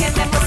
que me